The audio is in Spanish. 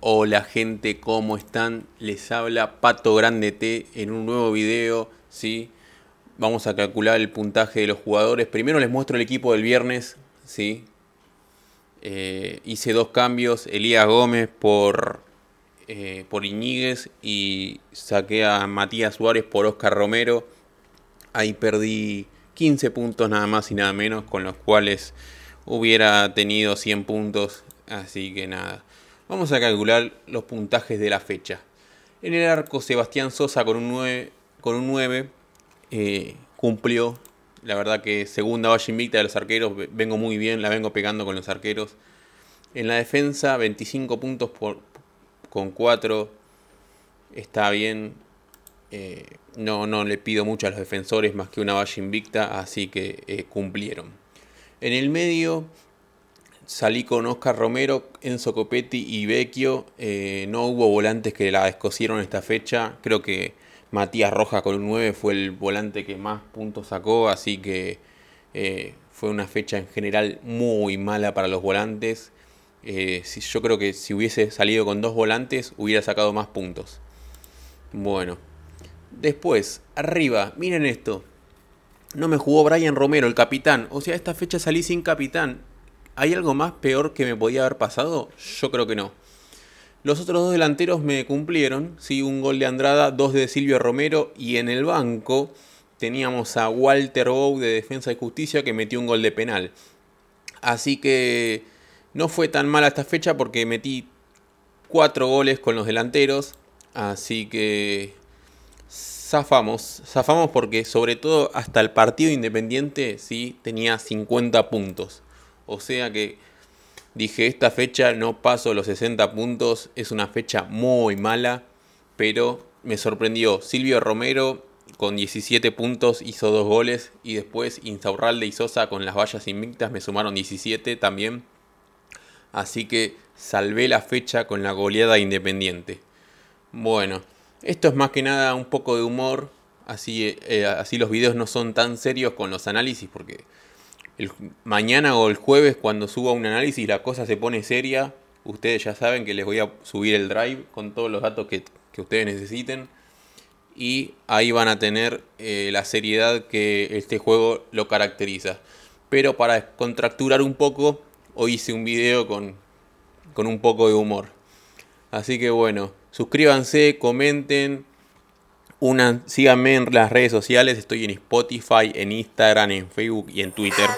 Hola gente, ¿cómo están? Les habla Pato Grande T en un nuevo video, ¿sí? Vamos a calcular el puntaje de los jugadores. Primero les muestro el equipo del viernes, ¿sí? Eh, hice dos cambios, Elías Gómez por, eh, por Iñiguez y saqué a Matías Suárez por Oscar Romero. Ahí perdí 15 puntos nada más y nada menos, con los cuales hubiera tenido 100 puntos, así que nada. Vamos a calcular los puntajes de la fecha. En el arco, Sebastián Sosa con un 9, con un 9 eh, cumplió. La verdad que segunda valla invicta de los arqueros, vengo muy bien, la vengo pegando con los arqueros. En la defensa, 25 puntos con 4. Está bien. Eh, no, no le pido mucho a los defensores más que una valla invicta, así que eh, cumplieron. En el medio, salí con Oscar Romero, Enzo Copetti y Vecchio. Eh, no hubo volantes que la descosieron esta fecha. Creo que Matías Rojas con un 9 fue el volante que más puntos sacó, así que eh, fue una fecha en general muy mala para los volantes. Eh, yo creo que si hubiese salido con dos volantes hubiera sacado más puntos. Bueno, después, arriba, miren esto. No me jugó Brian Romero, el capitán. O sea, esta fecha salí sin capitán. ¿Hay algo más peor que me podía haber pasado? Yo creo que no. Los otros dos delanteros me cumplieron, ¿sí? un gol de Andrada, dos de Silvio Romero y en el banco teníamos a Walter Bow de Defensa y Justicia que metió un gol de penal. Así que no fue tan mala esta fecha porque metí cuatro goles con los delanteros. Así que zafamos, zafamos porque sobre todo hasta el partido independiente sí tenía 50 puntos. O sea que dije, esta fecha no paso los 60 puntos, es una fecha muy mala, pero me sorprendió. Silvio Romero con 17 puntos hizo dos goles y después Insaurralde y Sosa con las vallas invictas me sumaron 17 también. Así que salvé la fecha con la goleada independiente. Bueno, esto es más que nada un poco de humor. Así, eh, así los videos no son tan serios con los análisis porque el, mañana o el jueves cuando suba un análisis la cosa se pone seria. Ustedes ya saben que les voy a subir el drive con todos los datos que, ustedes necesiten. Y ahí van a tener eh, la seriedad que este juego lo caracteriza. Pero para contracturar un poco, hoy hice un video con, con un poco de humor. Así que bueno, suscríbanse, comenten, una, síganme en las redes sociales, estoy en Spotify, en Instagram, en Facebook y en Twitter.